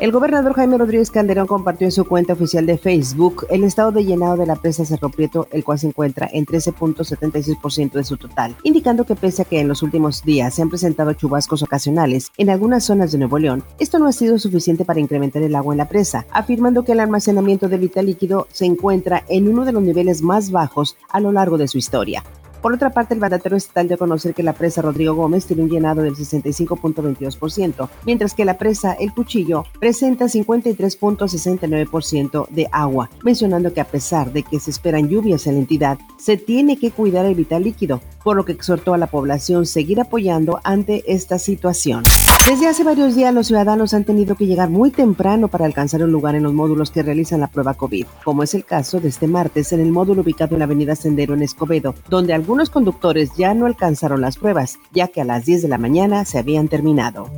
El gobernador Jaime Rodríguez Calderón compartió en su cuenta oficial de Facebook el estado de llenado de la presa Cerro Prieto, el cual se encuentra en 13.76% de su total, indicando que pese a que en los últimos días se han presentado chubascos ocasionales en algunas zonas de Nuevo León, esto no ha sido suficiente para incrementar el agua en la presa, afirmando que el almacenamiento de vital líquido se encuentra en uno de los niveles más bajos a lo largo de su historia. Por otra parte, el mandatario estatal dio a conocer que la presa Rodrigo Gómez tiene un llenado del 65.22%, mientras que la presa El Cuchillo presenta 53.69% de agua, mencionando que a pesar de que se esperan lluvias en la entidad, se tiene que cuidar el vital líquido, por lo que exhortó a la población seguir apoyando ante esta situación. Desde hace varios días los ciudadanos han tenido que llegar muy temprano para alcanzar un lugar en los módulos que realizan la prueba COVID, como es el caso de este martes en el módulo ubicado en la avenida Sendero en Escobedo, donde algunos conductores ya no alcanzaron las pruebas, ya que a las 10 de la mañana se habían terminado.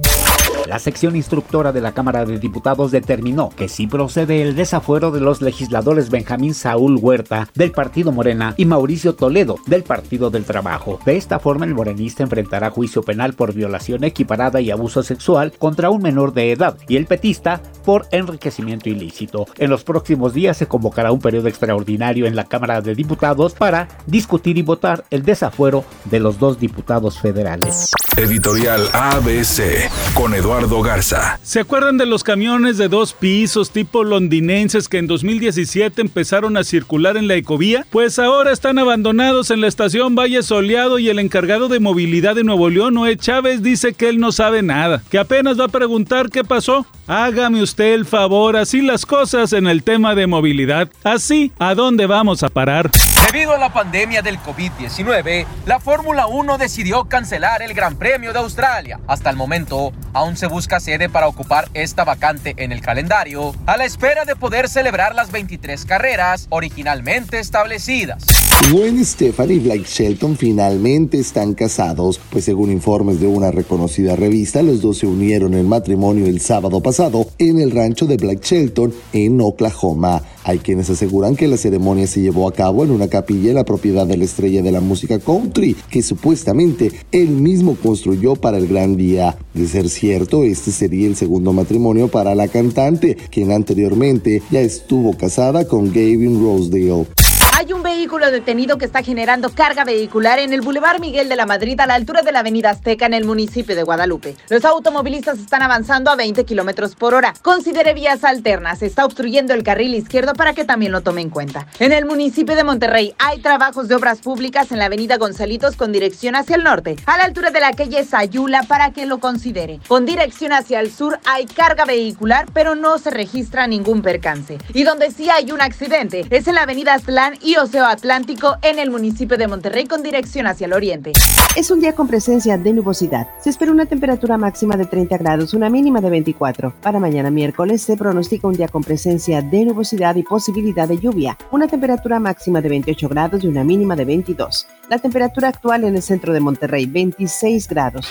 La sección instructora de la Cámara de Diputados determinó que sí procede el desafuero de los legisladores Benjamín Saúl Huerta del Partido Morena y Mauricio Toledo del Partido del Trabajo. De esta forma, el morenista enfrentará juicio penal por violación equiparada y abuso sexual contra un menor de edad y el petista por enriquecimiento ilícito. En los próximos días se convocará un periodo extraordinario en la Cámara de Diputados para discutir y votar el desafuero de los dos diputados federales. Editorial ABC con Eduardo Garza. ¿Se acuerdan de los camiones de dos pisos tipo londinenses que en 2017 empezaron a circular en la ecovía? Pues ahora están abandonados en la estación Valle Soleado y el encargado de movilidad de Nuevo León, Noé Chávez, dice que él no sabe nada, que apenas va a preguntar qué pasó. Hágame usted el favor, así las cosas en el tema de movilidad. Así, ¿a dónde vamos a parar? Debido a la pandemia del COVID-19, la Fórmula 1 decidió cancelar el Gran Premio de Australia. Hasta el momento, aún se busca sede para ocupar esta vacante en el calendario, a la espera de poder celebrar las 23 carreras originalmente establecidas. Gwen Stefani y Blake Shelton finalmente están casados, pues según informes de una reconocida revista, los dos se unieron en matrimonio el sábado pasado en el rancho de Blake Shelton en Oklahoma. Hay quienes aseguran que la ceremonia se llevó a cabo en una capilla en la propiedad de la estrella de la música country, que supuestamente él mismo construyó para el gran día. De ser cierto, este sería el segundo matrimonio para la cantante, quien anteriormente ya estuvo casada con Gavin Rosedale. Hay un vehículo detenido que está generando carga vehicular en el Boulevard Miguel de la Madrid a la altura de la Avenida Azteca en el municipio de Guadalupe. Los automovilistas están avanzando a 20 kilómetros por hora. Considere vías alternas. Está obstruyendo el carril izquierdo para que también lo tome en cuenta. En el municipio de Monterrey hay trabajos de obras públicas en la Avenida Gonzalitos con dirección hacia el norte, a la altura de la calle Sayula para que lo considere. Con dirección hacia el sur hay carga vehicular, pero no se registra ningún percance. Y donde sí hay un accidente es en la Avenida Aztlán y Oceo Atlántico en el municipio de Monterrey con dirección hacia el oriente. Es un día con presencia de nubosidad. Se espera una temperatura máxima de 30 grados, una mínima de 24. Para mañana miércoles se pronostica un día con presencia de nubosidad y posibilidad de lluvia. Una temperatura máxima de 28 grados y una mínima de 22. La temperatura actual en el centro de Monterrey, 26 grados.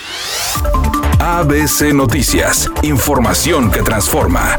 ABC Noticias. Información que transforma.